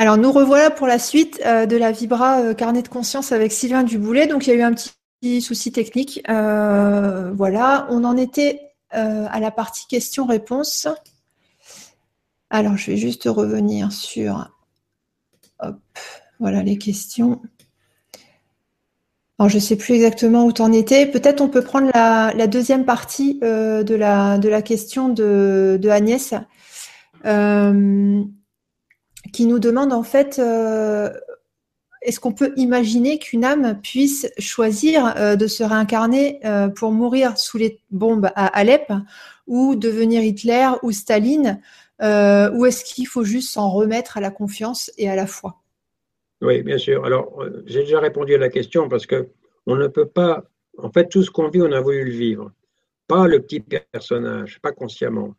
Alors nous revoilà pour la suite euh, de la Vibra euh, carnet de conscience avec Sylvain Duboulet. Donc il y a eu un petit souci technique. Euh, voilà, on en était à la partie questions-réponses. Alors je vais juste revenir sur voilà les questions. Alors je ne sais plus exactement où tu en étais. Peut-être on peut prendre la, deuxième partie de, la, question de Agnès qui nous demande en fait euh, est-ce qu'on peut imaginer qu'une âme puisse choisir euh, de se réincarner euh, pour mourir sous les bombes à Alep ou devenir Hitler ou Staline ou est-ce qu'il faut juste s'en remettre à la confiance et à la foi? Oui, bien sûr. Alors, j'ai déjà répondu à la question parce que on ne peut pas, en fait, tout ce qu'on vit, on a voulu le vivre. Pas le petit personnage, pas consciemment.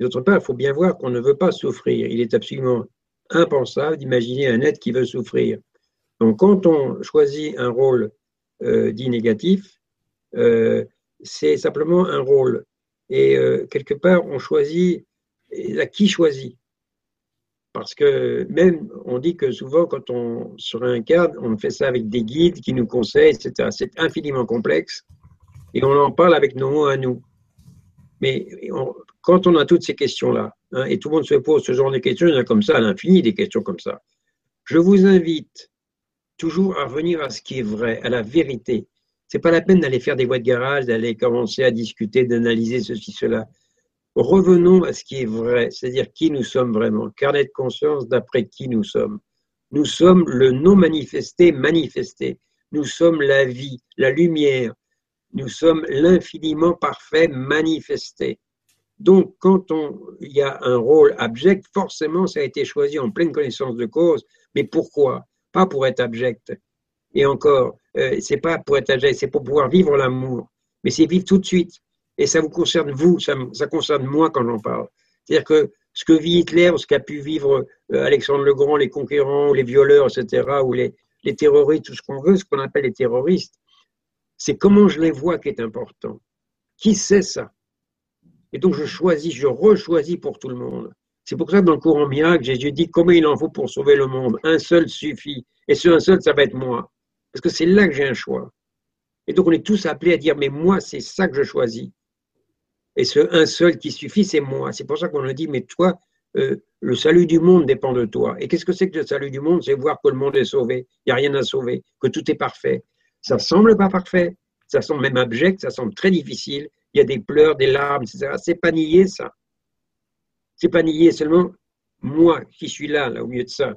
D'autre part, il faut bien voir qu'on ne veut pas souffrir. Il est absolument impensable d'imaginer un être qui veut souffrir. Donc quand on choisit un rôle euh, dit négatif, euh, c'est simplement un rôle. Et euh, quelque part, on choisit, à qui choisit Parce que même, on dit que souvent, quand on se réincarne, on fait ça avec des guides qui nous conseillent, etc. C'est infiniment complexe. Et on en parle avec nos mots à nous. Mais quand on a toutes ces questions-là, hein, et tout le monde se pose ce genre de questions, il y en a comme ça à l'infini des questions comme ça. Je vous invite toujours à revenir à ce qui est vrai, à la vérité. C'est pas la peine d'aller faire des voies de garage, d'aller commencer à discuter, d'analyser ceci, cela. Revenons à ce qui est vrai, c'est-à-dire qui nous sommes vraiment. Carnet de conscience d'après qui nous sommes. Nous sommes le non manifesté manifesté. Nous sommes la vie, la lumière, nous sommes l'infiniment parfait manifesté. Donc, quand on, il y a un rôle abject, forcément, ça a été choisi en pleine connaissance de cause. Mais pourquoi? Pas pour être abject. Et encore, euh, c'est pas pour être abject, c'est pour pouvoir vivre l'amour. Mais c'est vivre tout de suite. Et ça vous concerne vous, ça, concerne moi quand j'en parle. C'est-à-dire que ce que vit Hitler, ce qu'a pu vivre euh, Alexandre le Grand, les conquérants, les violeurs, etc., ou les, les terroristes, tout ce qu'on veut, ce qu'on appelle les terroristes, c'est comment je les vois qui est important. Qui sait ça? Et donc je choisis, je rechoisis pour tout le monde. C'est pour ça que dans le courant miracle, Jésus dit comment il en faut pour sauver le monde? Un seul suffit. Et ce un seul, ça va être moi. Parce que c'est là que j'ai un choix. Et donc on est tous appelés à dire, mais moi, c'est ça que je choisis. Et ce un seul qui suffit, c'est moi. C'est pour ça qu'on a dit, mais toi, euh, le salut du monde dépend de toi. Et qu'est-ce que c'est que le salut du monde? C'est voir que le monde est sauvé. Il n'y a rien à sauver, que tout est parfait. Ça semble pas parfait, ça semble même abject, ça semble très difficile. Il y a des pleurs, des larmes, etc. C'est pas nier ça. C'est pas nier seulement moi qui suis là, au milieu de ça.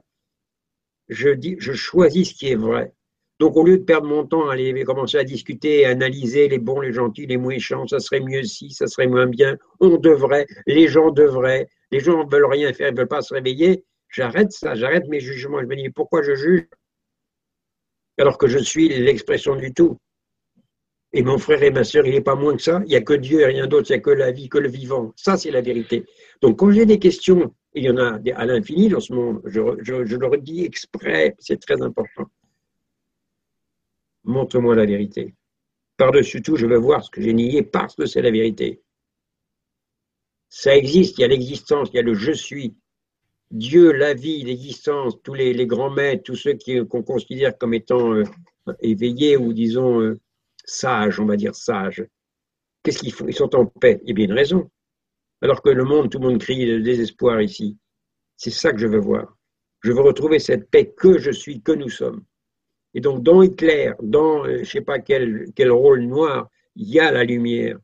Je dis, je choisis ce qui est vrai. Donc, au lieu de perdre mon temps à aller commencer à discuter, à analyser les bons, les gentils, les méchants, ça serait mieux si, ça serait moins bien, on devrait, les gens devraient, les gens ne veulent rien faire, ils ne veulent pas se réveiller, j'arrête ça, j'arrête mes jugements. Je me dis, pourquoi je juge? Alors que je suis l'expression du tout. Et mon frère et ma soeur, il n'est pas moins que ça. Il n'y a que Dieu et rien d'autre. Il n'y a que la vie, que le vivant. Ça, c'est la vérité. Donc, quand j'ai des questions, il y en a à l'infini dans ce monde, je, je, leur dis exprès, c'est très important. Montre-moi la vérité. Par-dessus tout, je veux voir ce que j'ai nié parce que c'est la vérité. Ça existe, il y a l'existence, il y a le je suis. Dieu, la vie, l'existence, tous les, grands maîtres, tous ceux qu'on considère comme étant euh, éveillés ou disons euh, sages, on va dire sages, qu'est-ce qu'ils font? Ils sont en paix. A bien une raison. Alors que le monde, tout le monde crie de désespoir ici. C'est ça que je veux voir. Je veux retrouver cette paix que je suis, que nous sommes. Et donc, dans Hitler, dans euh, je ne sais pas quel, quel rôle noir, il y a la lumière.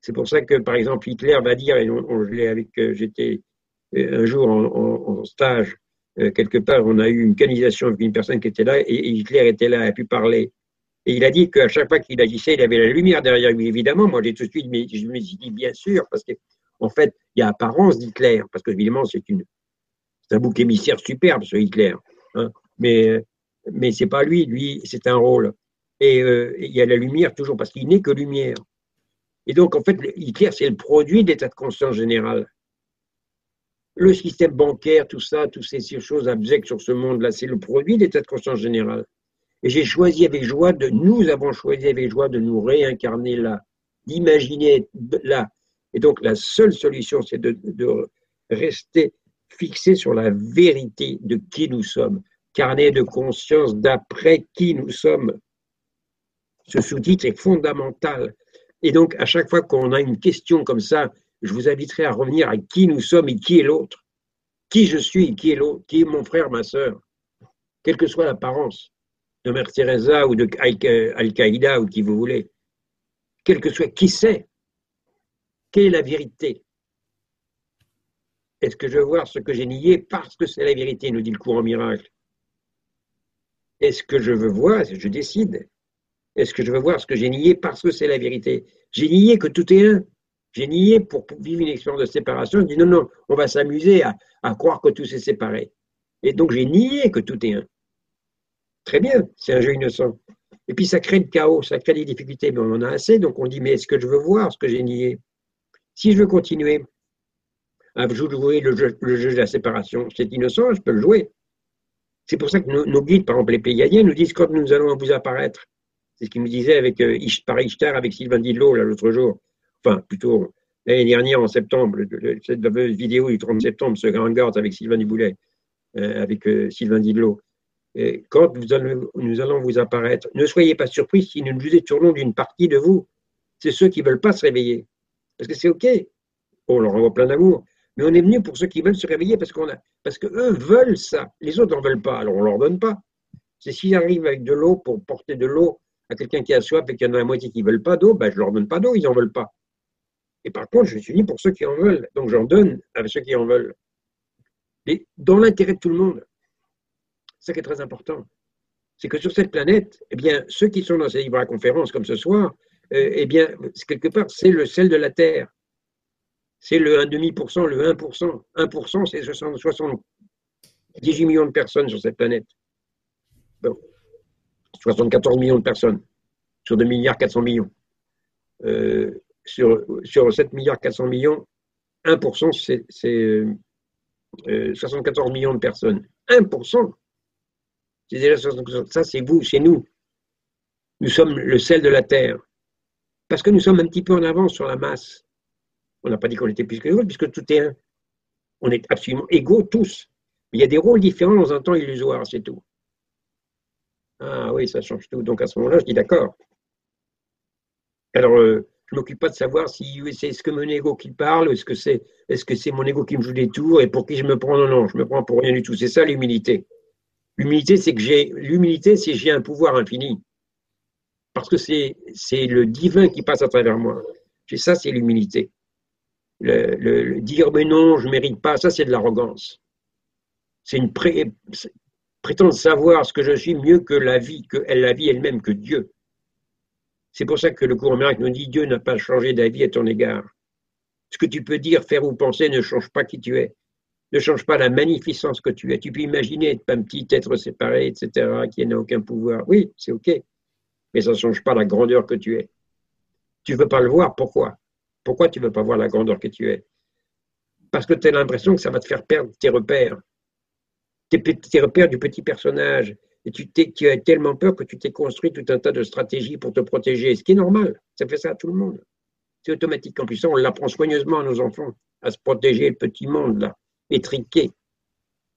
C'est pour ça que, par exemple, Hitler va dire, et on, je l'ai avec, j'étais un jour en, stage, euh, quelque part, on a eu une canalisation avec une personne qui était là et Hitler était là, a pu parler. Et il a dit qu'à chaque fois qu'il agissait, il avait la lumière derrière lui, évidemment. Moi, j'ai tout de suite, mais je me suis dit, bien sûr, parce qu'en fait, il y a apparence d'Hitler, parce que évidemment, c'est un bouc émissaire superbe, ce Hitler. Hein. mais mais c'est pas lui, lui, c'est un rôle. Et euh, il y a la lumière toujours, parce qu'il n'est que lumière. Et donc, en fait, Hitler, c'est le produit d'état de conscience général le système bancaire, tout ça, toutes ces choses abjectes sur ce monde-là, c'est le produit d'état de conscience général. Et j'ai choisi avec joie de, nous avons choisi avec joie de nous réincarner là, d'imaginer là. Et donc la seule solution, c'est de, rester fixé sur la vérité de qui nous sommes, carnet de conscience d'après qui nous sommes. Ce sous-titre est fondamental. Et donc, à chaque fois qu'on a une question comme ça, je vous inviterai à revenir à qui nous sommes et qui est l'autre. Qui je suis et qui est l'autre, qui est mon frère, ma sœur, quelle que soit l'apparence de Mère Teresa ou de Al-Qaïda ou qui vous voulez. Quel que soit qui c'est, quelle est la vérité? Est-ce que je veux voir ce que j'ai nié parce que c'est la vérité, nous dit le courant miracle? Est-ce que je veux voir, je décide, est-ce que je veux voir ce que j'ai nié parce que c'est la vérité? J'ai nié que tout est un. J'ai nié pour vivre une expérience de séparation. Je dis non, non, on va s'amuser à croire que tout s'est séparé. Et donc j'ai nié que tout est un. Très bien, c'est un jeu innocent. Et puis ça crée le chaos, ça crée des difficultés, mais on en a assez, donc on dit, mais est-ce que je veux voir ce que j'ai nié? Si je veux continuer à jouer le jeu, de la séparation, c'est innocent, je peux le jouer. C'est pour ça que nos, guides, par exemple les Pléiadiens, nous disent quand nous allons vous apparaître. C'est ce qu'ils nous disaient avec, euh, par Ishtar avec Sylvain Didlot l'autre jour enfin plutôt l'année dernière en septembre, cette fameuse vidéo du 30 septembre, ce grand garde avec Sylvain Duboulet, euh, avec euh, Sylvain Didlot. Quand nous allons, vous apparaître, ne soyez pas surpris si nous nous détournons d'une partie de vous. C'est ceux qui ne veulent pas se réveiller. Parce que c'est OK. On leur envoie plein d'amour. Mais on est venu pour ceux qui veulent se réveiller parce qu'on a, parce qu'eux veulent ça. Les autres n'en veulent pas. Alors on ne leur donne pas. C'est s'ils arrivent avec de l'eau pour porter de l'eau à quelqu'un qui a soif et qu'il y en a la moitié qui ne veulent pas d'eau, ben, je leur donne pas d'eau, ils n'en veulent pas. Et par contre, je suis venu pour ceux qui en veulent. Donc j'en donne à ceux qui en veulent. Et dans l'intérêt de tout le monde. Ça qui est très important. C'est que sur cette planète, eh bien, ceux qui sont dans ces livres conférences comme ce soir, euh, eh bien, quelque part, c'est le sel de la Terre. C'est le 1,5%, le 1%. 1%, c'est 78 millions de personnes sur cette planète. Bon. 74 millions de personnes sur 2 milliards 400 millions. Euh, sur, sur 7 milliards 400 millions, 1%, c'est 74 euh, millions de personnes. 1%, c'est déjà 60%. Ça, c'est vous, c'est nous. Nous sommes le sel de la Terre. Parce que nous sommes un petit peu en avance sur la masse. On n'a pas dit qu'on était plus que les puisque tout est un. On est absolument égaux tous. Il y a des rôles différents dans un temps illusoire, c'est tout. Ah oui, ça change tout. Donc à ce moment-là, je dis d'accord. Alors, euh, je ne m'occupe pas de savoir si c'est ce que mon ego qui parle, est-ce que c'est est -ce que c'est mon ego qui me joue des tours et pour qui je me prends. Non, non, je me prends pour rien du tout. C'est ça l'humilité. L'humilité, c'est que j'ai l'humilité, c'est j'ai un pouvoir infini. Parce que c'est le divin qui passe à travers moi. C'est ça, c'est l'humilité. Le, dire mais non, je ne mérite pas, ça c'est de l'arrogance. C'est une pré, prétendre savoir ce que je suis mieux que la vie, que la vie elle-même, que Dieu. C'est pour ça que le courant miracle nous dit Dieu n'a pas changé d'avis à ton égard. Ce que tu peux dire, faire ou penser ne change pas qui tu es, ne change pas la magnificence que tu es. Tu peux imaginer être un petit être séparé, etc., qui n'a aucun pouvoir. Oui, c'est OK, mais ça ne change pas la grandeur que tu es. Tu ne veux pas le voir, pourquoi? Pourquoi tu ne veux pas voir la grandeur que tu es? Parce que tu as l'impression que ça va te faire perdre tes repères, tes, repères du petit personnage, et tu, tu, as tellement peur que tu t'es construit tout un tas de stratégies pour te protéger, ce qui est normal. Ça fait ça à tout le monde. C'est automatique. En plus, on l'apprend soigneusement à nos enfants, à se protéger le petit monde, là, étriqué.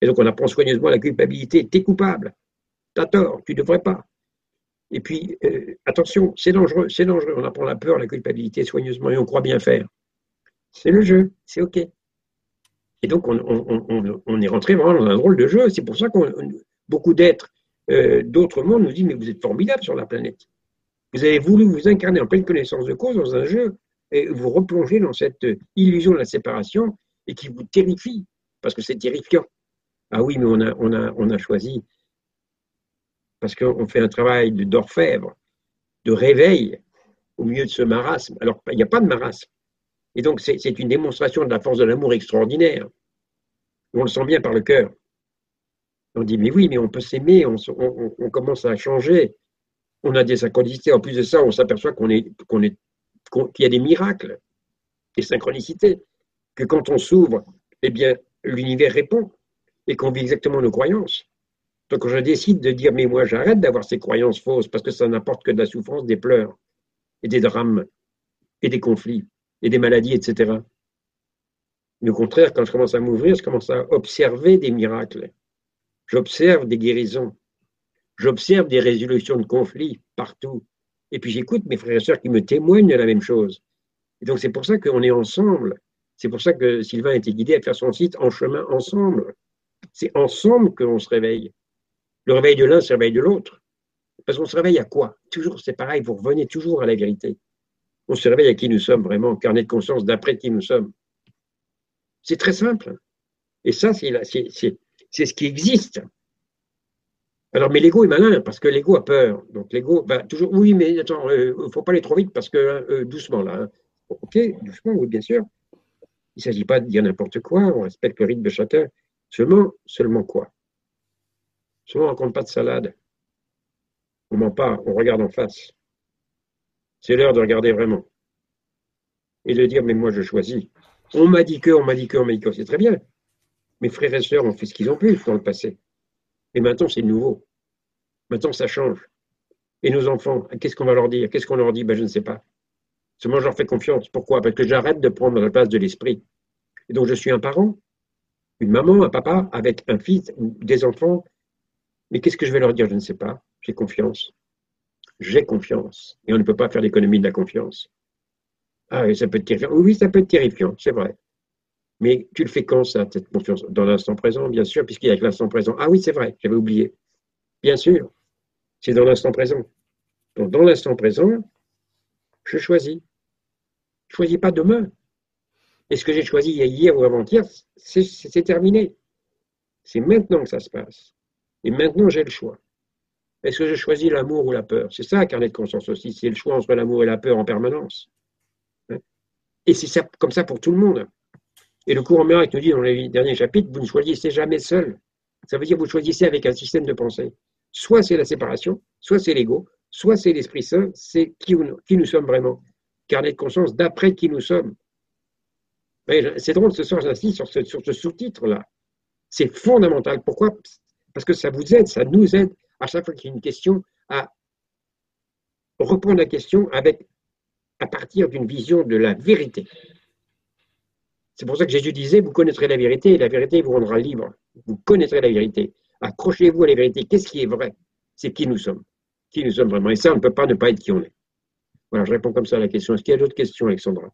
Et donc, on apprend soigneusement la culpabilité. Tu es coupable. Tu as tort. Tu ne devrais pas. Et puis, euh, attention, c'est dangereux. C'est dangereux. On apprend la peur, la culpabilité soigneusement et on croit bien faire. C'est le jeu. C'est OK. Et donc, on, on, on, est rentré vraiment dans un drôle de jeu. C'est pour ça qu'on beaucoup d'êtres euh, d'autres mondes nous disent Mais vous êtes formidable sur la planète. Vous avez voulu vous incarner en pleine connaissance de cause dans un jeu et vous replonger dans cette illusion de la séparation et qui vous terrifie, parce que c'est terrifiant. Ah oui, mais on a, choisi, parce qu'on fait un travail d'orfèvre, de réveil au milieu de ce marasme. Alors, il n'y a pas de marasme. Et donc, c'est une démonstration de la force de l'amour extraordinaire. On le sent bien par le cœur. On dit, mais oui, mais on peut s'aimer, on, commence à changer. On a des synchronicités. En plus de ça, on s'aperçoit qu'on est, qu'il y a des miracles, des synchronicités, que quand on s'ouvre, eh bien, l'univers répond et qu'on vit exactement nos croyances. Donc, quand je décide de dire, mais moi, j'arrête d'avoir ces croyances fausses parce que ça n'apporte que de la souffrance, des pleurs et des drames et des conflits et des maladies, etc. au contraire, quand je commence à m'ouvrir, je commence à observer des miracles. J'observe des guérisons. J'observe des résolutions de conflits partout. Et puis j'écoute mes frères et sœurs qui me témoignent de la même chose. Et donc c'est pour ça qu'on est ensemble. C'est pour ça que Sylvain a été guidé à faire son site en chemin ensemble. C'est ensemble que l'on se réveille. Le réveil de l'un, c'est le réveil de l'autre. Parce qu'on se réveille à quoi? Toujours, c'est pareil, vous revenez toujours à la vérité. On se réveille à qui nous sommes vraiment, carnet de conscience d'après qui nous sommes. C'est très simple. Et ça, c'est ce qui existe. Alors, mais l'ego est malin parce que l'ego a peur. Donc, l'ego va toujours. Oui, mais attends, il euh, ne faut pas aller trop vite parce que euh, doucement là. Hein. Ok, doucement, oui, bien sûr. Il ne s'agit pas de dire n'importe quoi. On respecte le rythme de chacun. Seulement, seulement quoi? Seulement, on ne compte pas de salade. On ne ment pas, on regarde en face. C'est l'heure de regarder vraiment. Et de dire, mais moi, je choisis. On m'a dit que, on m'a dit que, on m'a dit que, c'est très bien. Mes frères et sœurs ont fait ce qu'ils ont pu dans le passé. Et maintenant, c'est nouveau. Maintenant, ça change. Et nos enfants, qu'est-ce qu'on va leur dire? Qu'est-ce qu'on leur dit? Ben, Je ne sais pas. Seulement, je leur fais confiance. Pourquoi? Parce que j'arrête de prendre la place de l'esprit. Et donc, je suis un parent, une maman, un papa, avec un fils, des enfants. Mais qu'est-ce que je vais leur dire? Je ne sais pas. J'ai confiance. J'ai confiance. Et on ne peut pas faire l'économie de la confiance. Ah, oui, ça peut être terrifiant. Oui, ça peut être terrifiant, c'est vrai. Mais tu le fais quand ça, cette confiance? Dans l'instant présent, bien sûr, puisqu'il y a que l'instant présent. Ah oui, c'est vrai, j'avais oublié. Bien sûr, c'est dans l'instant présent. Donc, dans l'instant présent, je choisis. Ne choisis pas demain. Et ce que j'ai choisi hier ou avant-hier, c'est terminé. C'est maintenant que ça se passe. Et maintenant, j'ai le choix. Est-ce que je choisis l'amour ou la peur? C'est ça, carnet de conscience aussi. C'est le choix entre l'amour et la peur en permanence. Et c'est comme ça pour tout le monde. Et le cours en miracle nous dit dans les derniers chapitres, vous ne choisissez jamais seul. Ça veut dire que vous choisissez avec un système de pensée. Soit c'est la séparation, soit c'est l'ego, soit c'est l'Esprit Saint, c'est qui, nous sommes vraiment. Carnet de conscience d'après qui nous sommes. C'est drôle, ce soir, j'insiste sur ce, sur ce sous-titre-là. C'est fondamental. Pourquoi? Parce que ça vous aide, ça nous aide à chaque fois qu'il y a une question à reprendre la question avec à partir d'une vision de la vérité. C'est pour ça que Jésus disait, vous connaîtrez la vérité et la vérité vous rendra libre. Vous connaîtrez la vérité. Accrochez-vous à la vérité. Qu'est-ce qui est vrai? C'est qui nous sommes. Qui nous sommes vraiment. Et ça, on ne peut pas ne pas être qui on est. Voilà, je réponds comme ça à la question. Est-ce qu'il y a d'autres questions, Alexandra?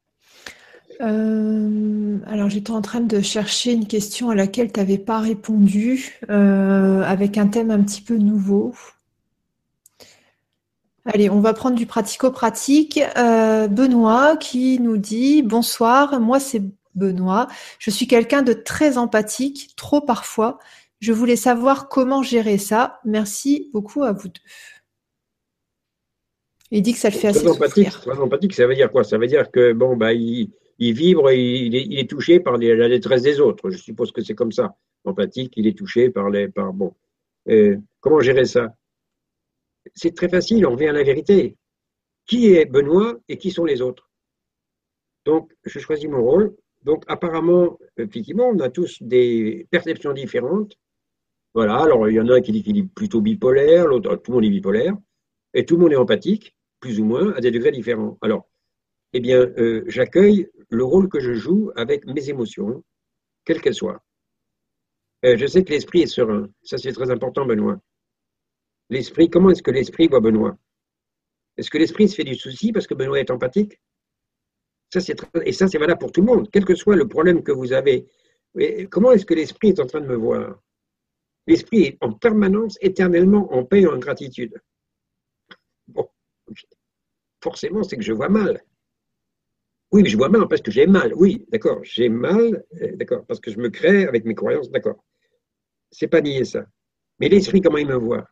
Euh, alors j'étais en train de chercher une question à laquelle tu n'avais pas répondu, euh, avec un thème un petit peu nouveau. Allez, on va prendre du pratico-pratique. Euh, Benoît qui nous dit Bonsoir, moi c'est Benoît. Je suis quelqu'un de très empathique, trop parfois. Je voulais savoir comment gérer ça. Merci beaucoup à vous deux. Il dit que ça le fait assez empathique, Très empathique, ça veut dire quoi? Ça veut dire que bon bah il, vibre, il, il, est, touché par la détresse des autres. Je suppose que c'est comme ça. Empathique, il est touché par les par bon. Euh, comment gérer ça? C'est très facile, on revient à la vérité. Qui est Benoît et qui sont les autres? Donc, je choisis mon rôle. Donc, apparemment, effectivement, on a tous des perceptions différentes. Voilà, alors il y en a qui dit qu'il est plutôt bipolaire, l'autre, tout le monde est bipolaire, et tout le monde est empathique, plus ou moins, à des degrés différents. Alors, eh bien, euh, j'accueille le rôle que je joue avec mes émotions, quelles qu'elles soient. Euh, je sais que l'esprit est serein. Ça, c'est très important, Benoît. L'esprit, comment est-ce que l'esprit voit Benoît? Est-ce que l'esprit se fait du souci parce que Benoît est empathique? Ça, Et ça, c'est valable pour tout le monde, quel que soit le problème que vous avez. comment est-ce que l'esprit est en train de me voir? L'esprit est en permanence, éternellement en paix et en gratitude. Bon, forcément, c'est que je vois mal. Oui, mais je vois mal parce que j'ai mal. Oui, d'accord, j'ai mal, euh, d'accord, parce que je me crée avec mes croyances, d'accord. C'est pas nier ça. Mais l'esprit, comment il me voit?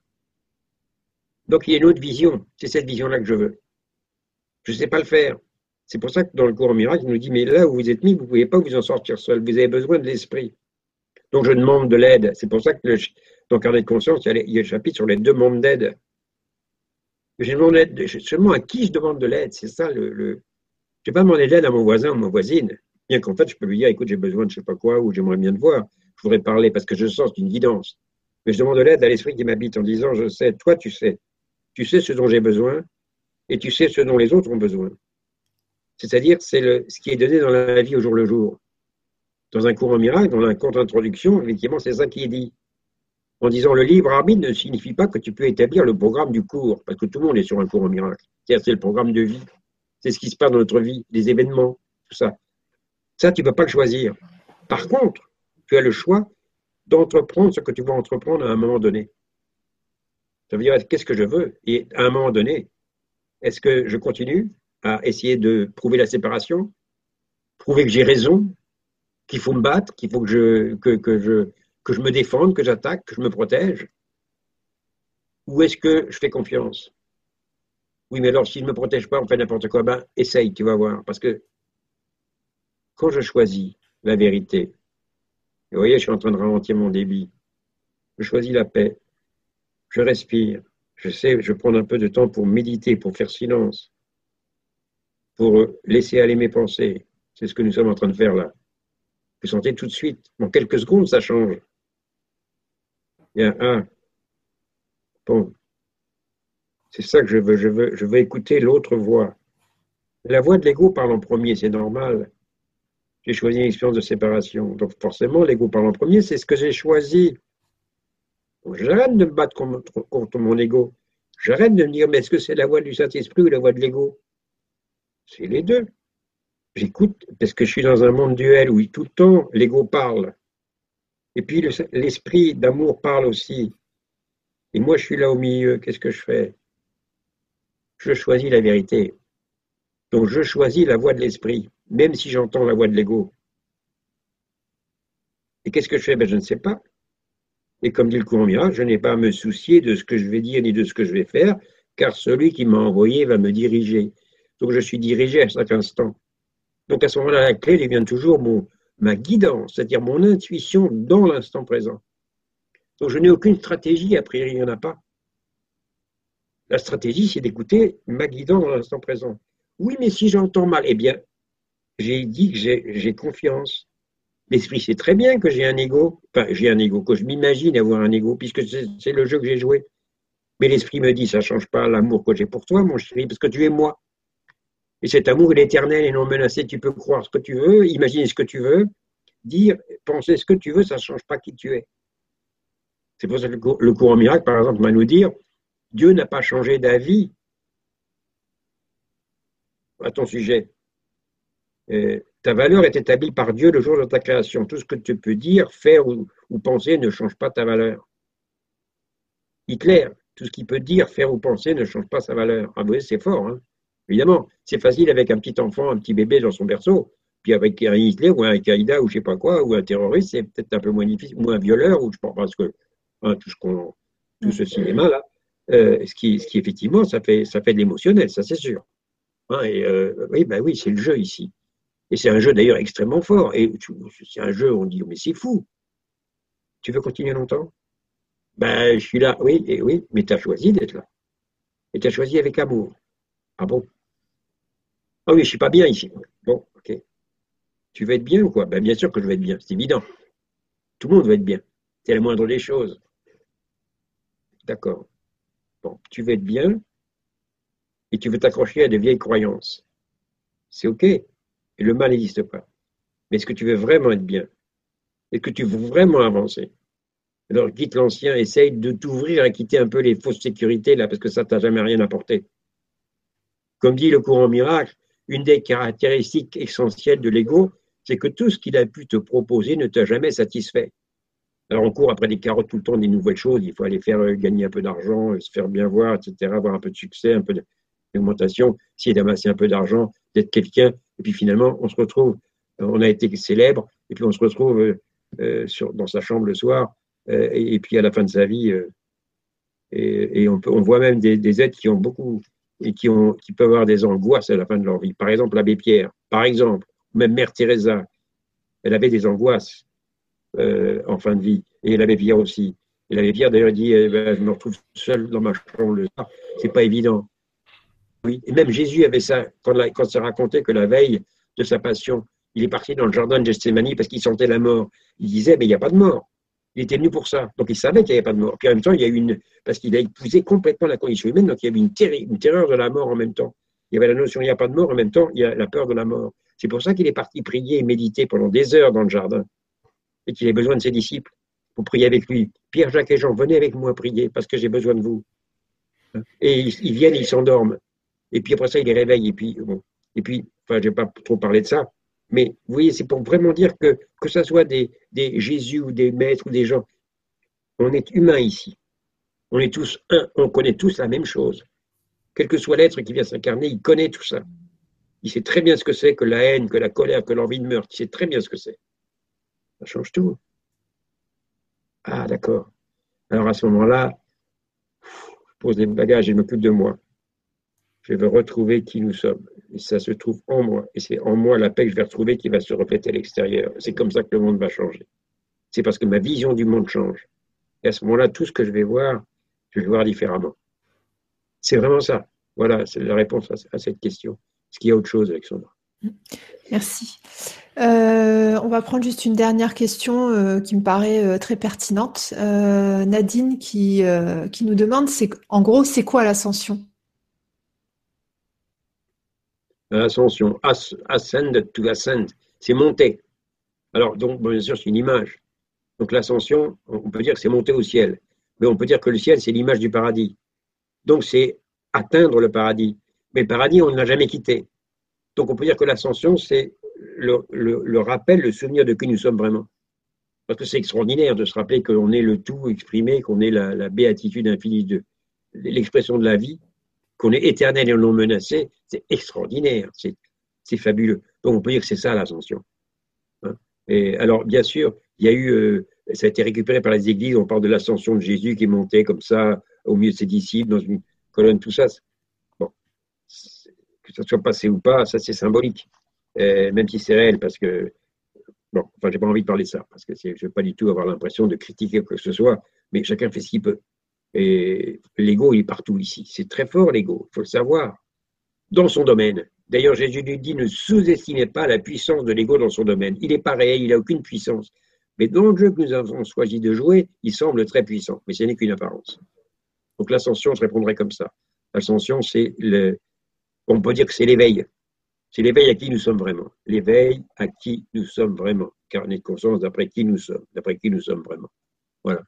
Donc il y a une autre vision. C'est cette vision-là que je veux. Je ne sais pas le faire. C'est pour ça que dans le cours miracle, il nous dit, mais là où vous êtes mis, vous ne pouvez pas vous en sortir seul. Vous avez besoin de l'esprit. Donc je demande de l'aide. C'est pour ça que dans le carnet de conscience, il y, a, le chapitre sur les demandes d'aide. Je demande seulement à qui je demande de l'aide. C'est ça le. le... Je ne vais pas demander de l'aide à mon voisin ou ma voisine. Bien qu'en fait, je peux lui dire, écoute, j'ai besoin de je ne sais pas quoi, ou j'aimerais bien te voir. Je voudrais parler parce que je sens une guidance. Mais je demande de l'aide à l'esprit qui m'habite en disant, je sais, toi tu sais tu sais ce dont j'ai besoin et tu sais ce dont les autres ont besoin. C'est-à-dire, c'est ce qui est donné dans la vie au jour le jour. dans un courant miracle, dans la contre-introduction, effectivement, c'est ça qui est dit. En disant le libre arbitre ne signifie pas que tu peux établir le programme du cours, parce que tout le monde est sur un courant miracle. C'est-à-dire, c'est le programme de vie. C'est ce qui se passe dans notre vie, les événements, tout ça. Ça, tu ne peux pas le choisir. Par contre, tu as le choix d'entreprendre ce que tu vas entreprendre à un moment donné. Ça veut dire, qu'est-ce que je veux? Et à un moment donné, est-ce que je continue à essayer de prouver la séparation, prouver que j'ai raison, qu'il faut me battre, qu'il faut que, je, que je me défende, que j'attaque, que je me protège Ou est-ce que je fais confiance? Oui, mais alors, si je ne me protège pas, on fait n'importe quoi, ben, essaye, tu vas voir. Parce que quand je choisis la vérité, vous voyez, je suis en train de ralentir mon débit, je choisis la paix, je respire, je sais, je prends un peu de temps pour méditer, pour faire silence, pour laisser aller mes pensées. C'est ce que nous sommes en train de faire là. Vous sentez tout de suite, en quelques secondes, ça change. Il y a un. Bon. C'est ça que je veux. Je veux, je veux écouter l'autre voix. La voix de l'ego parle en premier, c'est normal. J'ai choisi une expérience de séparation. Donc forcément, l'ego parle en premier, c'est ce que j'ai choisi. J'arrête de me battre contre, contre mon ego. J'arrête de me dire, mais est-ce que c'est la voix du Saint-Esprit ou la voix de l'ego? C'est les deux. J'écoute parce que je suis dans un monde duel où tout le temps l'ego parle. Et puis l'esprit d'amour parle aussi. Et moi, je suis là au milieu. Qu'est-ce que je fais? Je choisis la vérité. Donc, je choisis la voix de l'esprit, même si j'entends la voix de l'ego. Et qu'est-ce que je fais? Ben, Je ne sais pas. Et comme dit le courant miracle, je n'ai pas à me soucier de ce que je vais dire ni de ce que je vais faire, car celui qui m'a envoyé va me diriger. Donc, je suis dirigé à chaque instant. Donc, à ce moment-là, la clé devient toujours mon, ma guidance, c'est-à-dire mon intuition dans l'instant présent. Donc je n'ai aucune stratégie, a priori il n'y en a pas. La stratégie, c'est d'écouter ma guidance dans l'instant présent. Oui, mais si j'entends mal, eh bien, j'ai dit que j'ai confiance. L'esprit sait très bien que j'ai un ego, enfin j'ai un ego, que je m'imagine avoir un ego, puisque c'est le jeu que j'ai joué. Mais l'esprit me dit, ça ne change pas l'amour que j'ai pour toi, mon chéri, parce que tu es moi. Et cet amour, est éternel et non menacé. Tu peux croire ce que tu veux, imaginer ce que tu veux, dire, penser ce que tu veux, ça ne change pas qui tu es. C'est pour ça que le courant miracle, par exemple, va nous dire Dieu n'a pas changé d'avis à ton sujet. Euh, ta valeur est établie par Dieu le jour de ta création. Tout ce que tu peux dire, faire ou, penser ne change pas ta valeur. Hitler, tout ce qu'il peut dire, faire ou penser ne change pas sa valeur. Ah oui, c'est fort. Hein Évidemment, c'est facile avec un petit enfant, un petit bébé dans son berceau. Puis avec un Hitler ou un Al-Qaïda ou je sais pas quoi, ou un terroriste, c'est peut-être un peu moins difficile, ou un violeur, ou je pense parce que hein, tout, ce qu'on, tout ce cinéma-là, euh, ce, qui, ce qui effectivement, ça fait, ça fait de l'émotionnel, ça c'est sûr. Hein, et, euh, oui, ben oui, c'est le jeu ici. Et c'est un jeu d'ailleurs extrêmement fort. Et c'est un jeu, on dit, mais c'est fou. Tu veux continuer longtemps? Ben, je suis là, oui, et oui, mais tu as choisi d'être là. Et tu as choisi avec amour. Ah bon? Ah oui, je suis pas bien ici. Bon, ok. Tu veux être bien ou quoi? Ben, Bien sûr que je vais être bien, c'est évident. Tout le monde veut être bien. C'est la moindre des choses. D'accord. Bon, tu veux être bien et tu veux t'accrocher à des vieilles croyances. C'est OK. Et le mal n'existe pas. Mais est-ce que tu veux vraiment être bien? Est-ce que tu veux vraiment avancer? Alors quitte l'ancien, essaye de t'ouvrir à quitter un peu les fausses sécurités là, parce que ça t'a jamais rien apporté. Comme dit le courant miracle, une des caractéristiques essentielles de l'ego, c'est que tout ce qu'il a pu te proposer ne t'a jamais satisfait. Alors on court après des carottes tout le temps, des nouvelles choses, il faut aller faire euh, gagner un peu d'argent, se faire bien voir, etc., avoir un peu de succès, un peu d'augmentation, essayer d'amasser un peu d'argent, d'être quelqu'un, et puis finalement on se retrouve, euh, on a été célèbre, et puis on se retrouve euh, dans sa chambre le soir, et, puis à la fin de sa vie, et, on, voit même des êtres qui ont beaucoup et qui, ont, qui peuvent avoir des angoisses à la fin de leur vie. Par exemple, l'abbé Pierre, par exemple, même Mère Teresa, elle avait des angoisses euh, en fin de vie, et l'abbé Pierre aussi. Et l'abbé Pierre d'ailleurs dit eh ben, Je me retrouve seul dans ma chambre c'est pas évident. Oui. Et même Jésus avait ça, quand, la, quand raconté que la veille de sa passion, il est parti dans le jardin de Gethsemane parce qu'il sentait la mort. Il disait Mais il n'y a pas de mort. Il était venu pour ça. Donc il savait qu'il n'y avait pas de mort. Puis en même temps, il y a une. Parce qu'il a épousé complètement la condition humaine, donc il y avait une, terreur de la mort en même temps. Il y avait la notion il n'y a pas de mort, en même temps, il y a la peur de la mort. C'est pour ça qu'il est parti prier et méditer pendant des heures dans le jardin et qu'il a besoin de ses disciples pour prier avec lui. Pierre, Jacques et Jean, venez avec moi prier parce que j'ai besoin de vous. Et ils, viennent, ils s'endorment. Et puis après ça, il les réveille. Et puis, bon. et puis enfin, je vais pas trop parler de ça. Mais vous voyez, c'est pour vraiment dire que, que ce soit des, des Jésus ou des maîtres ou des gens, on est humain ici. On est tous un, on connaît tous la même chose. Quel que soit l'être qui vient s'incarner, il connaît tout ça. Il sait très bien ce que c'est que la haine, que la colère, que l'envie de meurtre. Il sait très bien ce que c'est. Ça change tout. Ah, d'accord. Alors à ce moment-là, je pose les bagages et je m'occupe de moi. Je veux retrouver qui nous sommes. Ça se trouve en moi. Et c'est en moi la paix que je vais retrouver qui va se refléter à l'extérieur. C'est comme ça que le monde va changer. C'est parce que ma vision du monde change. Et à ce moment-là, tout ce que je vais voir, je vais voir différemment. C'est vraiment ça. Voilà, c'est la réponse à, cette question. Est-ce qu'il y a autre chose, Alexandra Merci. Euh, on va prendre juste une dernière question euh, qui me paraît euh, très pertinente. Nadine qui, qui nous demande, c'est en gros, c'est quoi l'ascension? L'ascension, ascend to ascend, c'est monter. Alors, donc, bien sûr, c'est une image. Donc, l'ascension, on peut dire que c'est monter au ciel. Mais on peut dire que le ciel, c'est l'image du paradis. Donc, c'est atteindre le paradis. Mais le paradis, on ne l'a jamais quitté. Donc, on peut dire que l'ascension, c'est le, rappel, le souvenir de qui nous sommes vraiment. Parce que c'est extraordinaire de se rappeler qu'on est le tout exprimé, qu'on est la, béatitude infinie de l'expression de la vie, qu'on est éternel et non menacé. C'est extraordinaire, c'est fabuleux. Donc, on peut dire que c'est ça l'ascension. Hein. alors, bien sûr, il y a eu, euh, ça a été récupéré par les églises, on parle de l'ascension de Jésus qui monté comme ça au milieu de ses disciples dans une colonne, tout ça. Que ça soit passé ou pas, ça c'est symbolique, euh, même si c'est réel, parce que, bon, enfin, j'ai pas envie de parler de ça, parce que je ne veux pas du tout avoir l'impression de critiquer quoi que ce soit, mais chacun fait ce qu'il peut. Et l'ego, est partout ici. C'est très fort, l'ego, il faut le savoir, dans son domaine. D'ailleurs, Jésus lui dit ne sous-estimez pas la puissance de l'ego dans son domaine. Il n'est pas réel, il n'a aucune puissance. Mais dans le jeu que nous avons choisi de jouer, il semble très puissant, mais ce n'est qu'une apparence. Donc l'ascension, je répondrait comme ça. L'ascension, c'est le, on peut dire que c'est l'éveil. C'est l'éveil à qui nous sommes vraiment. L'éveil à qui nous sommes vraiment. Carnet de conscience d'après qui nous sommes, d'après qui nous sommes vraiment. Voilà.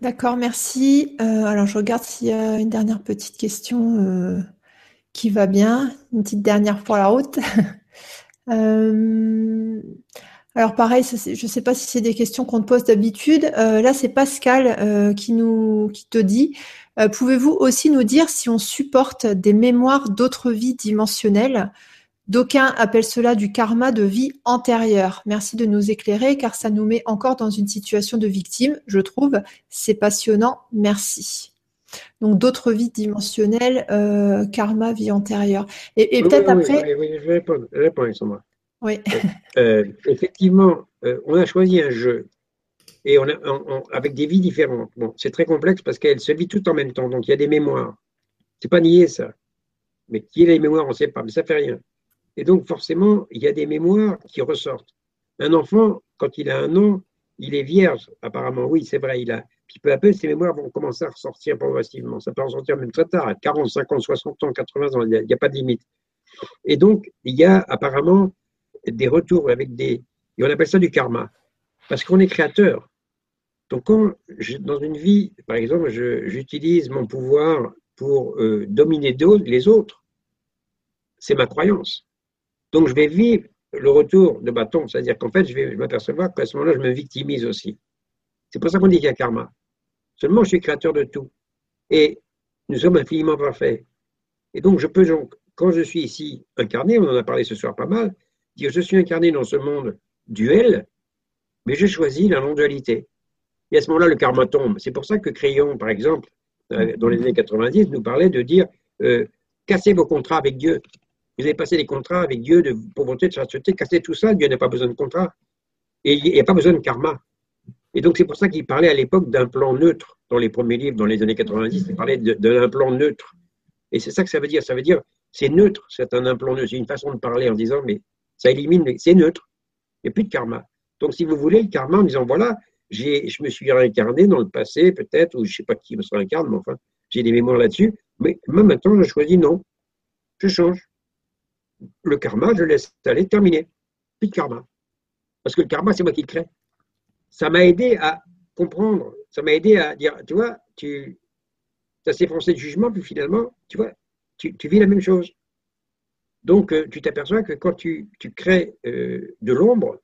D'accord, merci. Euh, alors je regarde s'il y a une dernière petite question euh, qui va bien. Une petite dernière pour la route. euh, alors pareil, je ne sais pas si c'est des questions qu'on te pose d'habitude. Là, c'est Pascal qui qui te dit pouvez-vous aussi nous dire si on supporte des mémoires d'autres vies dimensionnelles? D'aucuns appellent cela du karma de vie antérieure. Merci de nous éclairer car ça nous met encore dans une situation de victime, je trouve. C'est passionnant. Merci. Donc d'autres vies dimensionnelles, karma, vie antérieure. Et, peut-être après. Oui, je vais répondre, je vais répondre oui. Euh, effectivement, euh, on a choisi un jeu et on, avec des vies différentes. Bon, c'est très complexe parce qu'elles se vivent toutes en même temps, donc il y a des mémoires. C'est pas nier ça. Mais qui est les mémoires, on ne sait pas, mais ça fait rien. Et donc forcément, il y a des mémoires qui ressortent. Un enfant, quand il a un an, il est vierge, apparemment, oui, c'est vrai, il a. Puis peu à peu, ces mémoires vont commencer à ressortir progressivement. Ça peut ressortir même très tard, à 40, 50, 60 ans, 80 ans, il n'y a, a, pas de limite. Et donc, il y a apparemment des retours avec des. Et on appelle ça du karma. Parce qu'on est créateur. Donc, quand dans une vie, par exemple, j'utilise mon pouvoir pour euh, dominer les autres, c'est ma croyance. Donc, je vais vivre le retour de bâton, c'est-à-dire qu'en fait, je vais m'apercevoir qu'à ce moment-là, je me victimise aussi. C'est pour ça qu'on dit qu'il y a karma. Seulement, je suis créateur de tout. Et nous sommes infiniment parfaits. Et donc, je peux donc, quand je suis ici incarné, on en a parlé ce soir pas mal, dire je suis incarné dans ce monde duel, mais je choisis la non-dualité. Et à ce moment-là, le karma tombe. C'est pour ça que Crayon, par exemple, euh, dans les années 90, nous parlait de dire euh, cassez vos contrats avec Dieu. Vous avez passé des contrats avec Dieu de pauvreté, de chasteté, cassez tout ça, Dieu n'a pas besoin de contrat. Et il n'y a pas besoin de karma. Et donc, c'est pour ça qu'il parlait à l'époque d'un plan neutre. Dans les premiers livres, dans les années 90, il parlait d'un plan neutre. Et c'est ça que ça veut dire. Ça veut dire, c'est neutre, c'est un implant neutre. C'est une façon de parler en disant, mais ça élimine, c'est neutre. Il n'y a plus de karma. Donc, si vous voulez, le karma en disant, voilà, je me suis réincarné dans le passé, peut-être, ou je ne sais pas qui me se réincarne, mais enfin, j'ai des mémoires là-dessus. Mais moi, maintenant, je choisis non. Je change. Le karma, je laisse aller, terminé. Plus de karma. Parce que le karma, c'est moi qui le crée. Ça m'a aidé à comprendre, ça m'a aidé à dire, tu vois, tu as ces de jugement, puis finalement, tu vois, tu, vis la même chose. Donc, euh, tu t'aperçois que quand tu, crées euh, de l'ombre,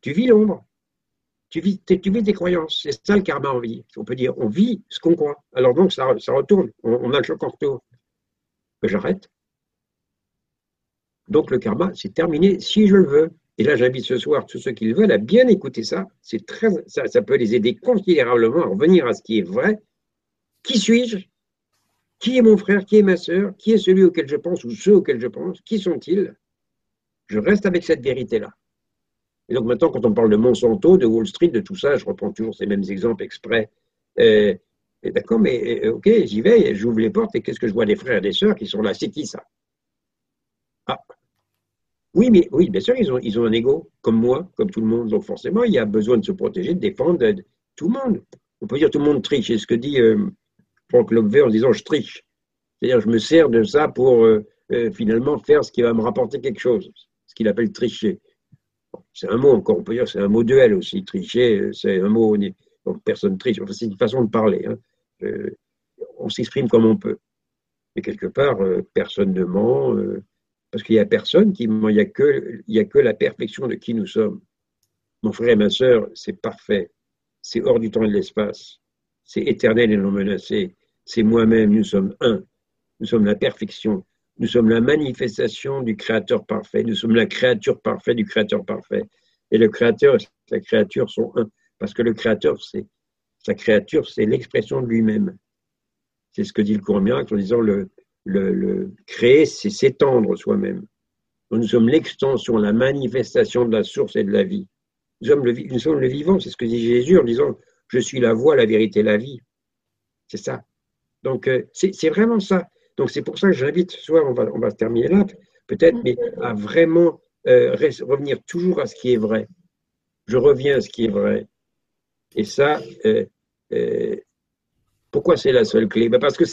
tu vis l'ombre. Tu vis, tu vis tes croyances. C'est ça le karma en vie. On peut dire, on vit ce qu'on croit. Alors donc, ça, retourne. On, a le choc en retour. J'arrête. Donc, le karma, c'est terminé si je le veux. Et là, j'invite ce soir tous ceux qui le veulent à bien écouter ça. C'est très, ça, peut les aider considérablement à revenir à ce qui est vrai. Qui suis-je? Qui est mon frère? Qui est ma sœur? Qui est celui auquel je pense ou ceux auxquels je pense? Qui sont-ils? Je reste avec cette vérité-là. Et donc maintenant, quand on parle de Monsanto, de Wall Street, de tout ça, je reprends toujours ces mêmes exemples exprès. Euh, D'accord, mais euh, ok, j'y vais, j'ouvre les portes et qu'est-ce que je vois des frères et des sœurs qui sont là? C'est qui ça? Oui, mais oui, bien sûr, ils ont, ils ont un ego, comme moi, comme tout le monde. Donc forcément, il y a besoin de se protéger, de défendre tout le monde. On peut dire tout le monde triche. C'est ce que dit euh, Franck Lobvé en disant je triche. C'est-à-dire je me sers de ça pour euh, euh, finalement faire ce qui va me rapporter quelque chose, ce qu'il appelle tricher. c'est un mot encore, on peut dire c'est un mot duel aussi. Tricher, c'est un mot, donc personne triche. Enfin, c'est une façon de parler. Hein. on s'exprime comme on peut. Mais quelque part, personne ne ment parce qu'il n'y a personne qui il n'y a, que, a que la perfection de qui nous sommes. Mon frère et ma sœur, c'est parfait. C'est hors du temps et de l'espace. C'est éternel et non menacé. C'est moi-même, nous sommes un. Nous sommes la perfection. Nous sommes la manifestation du Créateur parfait. Nous sommes la créature parfaite du Créateur parfait. Et le Créateur et la créature sont un. Parce que le Créateur, sa créature, c'est l'expression de lui-même. C'est ce que dit le courant miracle en disant le, le, créer, c'est s'étendre soi-même. Nous sommes l'extension, la manifestation de la source et de la vie. Nous sommes le, vivant, c'est ce que dit Jésus en disant Je suis la voie, la vérité, la vie. C'est ça. Donc, euh, c'est vraiment ça. Donc, c'est pour ça que j'invite ce soir, on va, on va terminer là, peut-être, mais à vraiment euh, revenir toujours à ce qui est vrai. Je reviens à ce qui est vrai. Et ça, euh, pourquoi c'est la seule clé? Ben parce que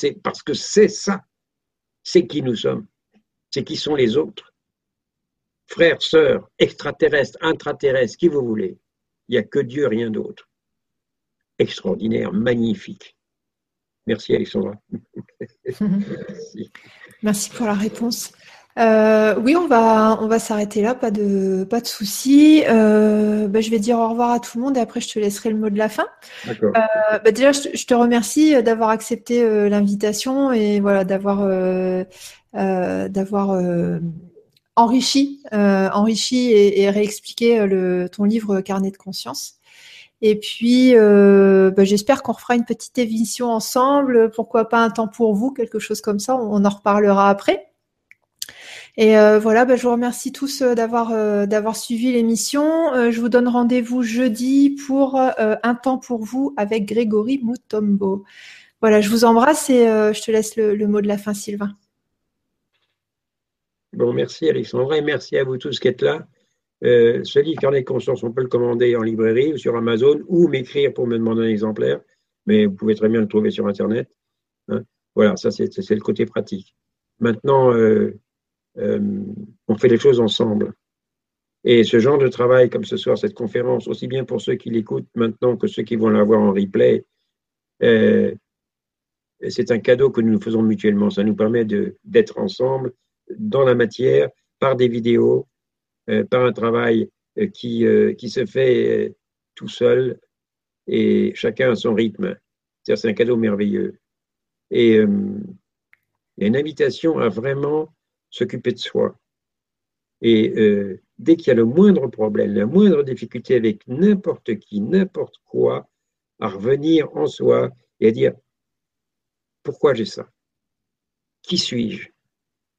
c'est ça c'est qui nous sommes, c'est qui sont les autres. Frères, sœurs, extraterrestres, intraterrestres, qui vous voulez. Il n'y a que Dieu, rien d'autre. Extraordinaire, magnifique. Merci Alexandra. Merci. Merci pour la réponse. Euh, oui, on va, on va s'arrêter là, pas de, pas de souci. Euh, bah, je vais dire au revoir à tout le monde et après je te laisserai le mot de la fin. Euh, bah, déjà, je, te remercie d'avoir accepté l'invitation et voilà d'avoir, d'avoir enrichi, enrichi et, réexpliqué le, ton livre Carnet de conscience. Et puis, bah, j'espère qu'on refera une petite émission ensemble. Pourquoi pas un temps pour vous, quelque chose comme ça. on en reparlera après. Et euh, voilà, bah, je vous remercie tous euh, d'avoir euh, d'avoir suivi l'émission. je vous donne rendez-vous jeudi pour un temps pour vous avec Grégory Mutombo. Voilà, je vous embrasse et je te laisse le, mot de la fin, Sylvain. Bon, merci Alexandra et merci à vous tous qui êtes là. ce livre Carnet de conscience, on peut le commander en librairie ou sur Amazon ou m'écrire pour me demander un exemplaire, mais vous pouvez très bien le trouver sur Internet. Hein. Voilà, ça c'est le côté pratique. Maintenant, on fait les choses ensemble. Et ce genre de travail, comme ce soir, cette conférence, aussi bien pour ceux qui l'écoutent maintenant que ceux qui vont la voir en replay, euh, c'est un cadeau que nous nous faisons mutuellement. Ça nous permet d'être ensemble dans la matière, par des vidéos, euh, par un travail qui, qui se fait tout seul et chacun à son rythme. C'est un cadeau merveilleux. Et une invitation à vraiment s'occuper de soi. Et euh, dès qu'il y a le moindre problème, la moindre difficulté avec n'importe qui, n'importe quoi, à revenir en soi et à dire pourquoi j'ai ça? Qui suis-je?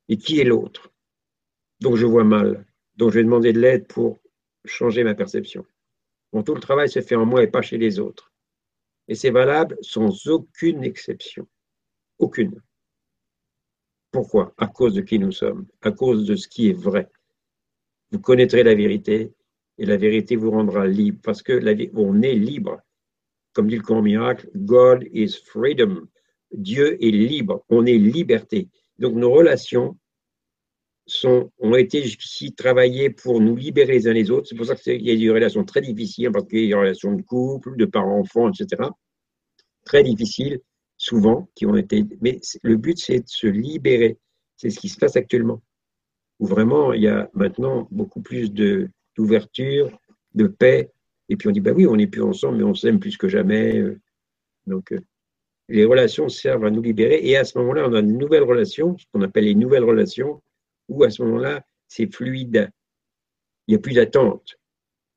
Et qui est l'autre Donc je vois mal. Donc je vais demander de l'aide pour changer ma perception? Bon, tout le travail se fait en moi et pas chez les autres. Et c'est valable sans aucune exception. Aucune. Pourquoi? À cause de qui nous sommes, à cause de ce qui est vrai. Vous connaîtrez la vérité et la vérité vous rendra libre parce que on est libre. Comme dit le courant miracle, God is freedom. Dieu est libre, on est liberté. Donc nos relations ont été jusqu'ici travaillés pour nous libérer les uns les autres. C'est pour ça qu'il y a des relations très difficiles, en particulier des relations de couple, de parents-enfants, etc. Très difficiles, souvent, qui ont été. Mais le but, c'est de se libérer. C'est ce qui se passe actuellement. Où vraiment, il y a maintenant beaucoup plus d'ouverture, de, paix. Et puis on dit, bah oui, on n'est plus ensemble, mais on s'aime plus que jamais. Donc, euh, les relations servent à nous libérer. Et à ce moment-là, on a une nouvelle relation, ce qu'on appelle les nouvelles relations, où à ce moment-là, c'est fluide. Il n'y a plus d'attente.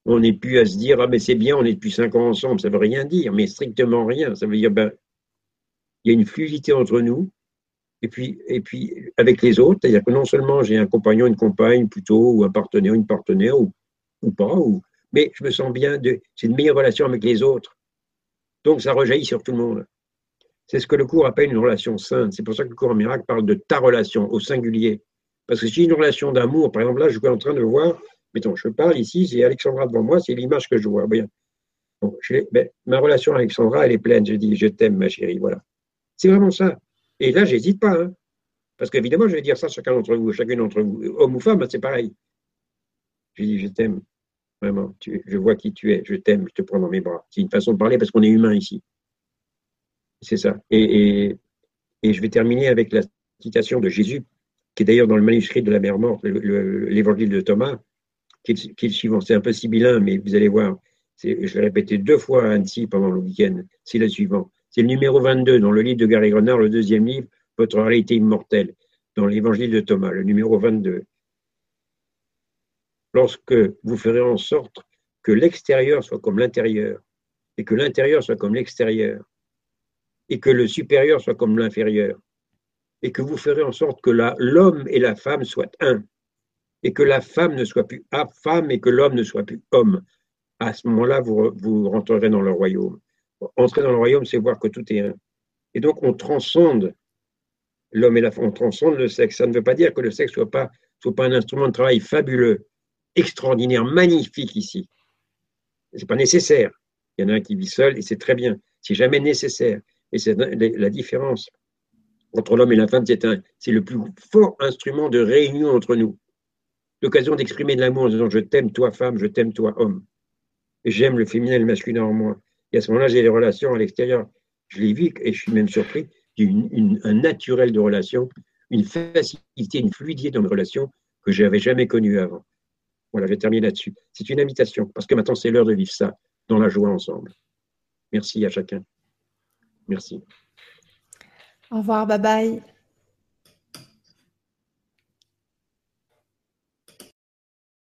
On n'est plus à se dire, ah mais c'est bien, on est depuis cinq ans ensemble. Ça ne veut rien dire, mais strictement rien. Ça veut dire, ben, il y a une fluidité entre nous, et puis, et puis avec les autres. C'est-à-dire que non seulement j'ai un compagnon, une compagne plutôt, ou un partenaire, une partenaire, ou, ou pas, ou, mais je me sens bien, c'est une meilleure relation avec les autres. Donc ça rejaillit sur tout le monde. C'est ce que le cours appelle une relation sainte. C'est pour ça que le cours en miracle parle de ta relation au singulier. Parce que si une relation d'amour, par exemple, là, je suis en train de voir, mettons, je parle ici, c'est Alexandra devant moi, c'est l'image que je vois. Bien. Ben, ma relation avec Alexandra, elle est pleine. Je dis, je t'aime, ma chérie. Voilà. C'est vraiment ça. Et là, j'hésite pas. Hein. parce qu'évidemment, je vais dire ça à chacun d'entre vous, chacune d'entre vous, homme ou femme, c'est pareil. Je dis, je t'aime. Vraiment. je vois qui tu es. Je t'aime. Je te prends dans mes bras. C'est une façon de parler parce qu'on est humain ici. C'est ça. Et, je vais terminer avec la citation de Jésus qui est d'ailleurs dans le manuscrit de la mer morte, l'évangile de Thomas, qui est, le suivant. C'est un peu sibyllin, mais vous allez voir, je l'ai répété deux fois à Annecy pendant le week-end. C'est le suivant. C'est le numéro 22 dans le livre de Gary Renard, le deuxième livre, Votre réalité immortelle, dans l'évangile de Thomas, le numéro 22. Lorsque vous ferez en sorte que l'extérieur soit comme l'intérieur, et que l'intérieur soit comme l'extérieur, et que le supérieur soit comme l'inférieur, et que vous ferez en sorte que l'homme et la femme soient un, et que la femme ne soit plus femme et que l'homme ne soit plus homme. À ce moment-là, vous, vous rentrerez dans le royaume. Entrer dans le royaume, c'est voir que tout est un. Et donc, on transcende l'homme et la femme, on transcende le sexe. Ça ne veut pas dire que le sexe ne soit pas, un instrument de travail fabuleux, extraordinaire, magnifique ici. Ce n'est pas nécessaire. Il y en a un qui vit seul et c'est très bien. C'est jamais nécessaire. Et c'est la différence entre l'homme et la femme, c'est le plus fort instrument de réunion entre nous. L'occasion d'exprimer de l'amour en disant je t'aime toi femme, je t'aime toi homme. J'aime le féminin et le masculin en moi. Et à ce moment-là, j'ai des relations à l'extérieur. Je les vis et je suis même surpris. J'ai un naturel de relation, une facilité, une fluidité dans mes relations que je n'avais jamais connue avant. Voilà, je vais terminer là-dessus. C'est une invitation, parce que maintenant, c'est l'heure de vivre ça dans la joie ensemble. Merci à chacun. Merci. Au revoir, bye bye.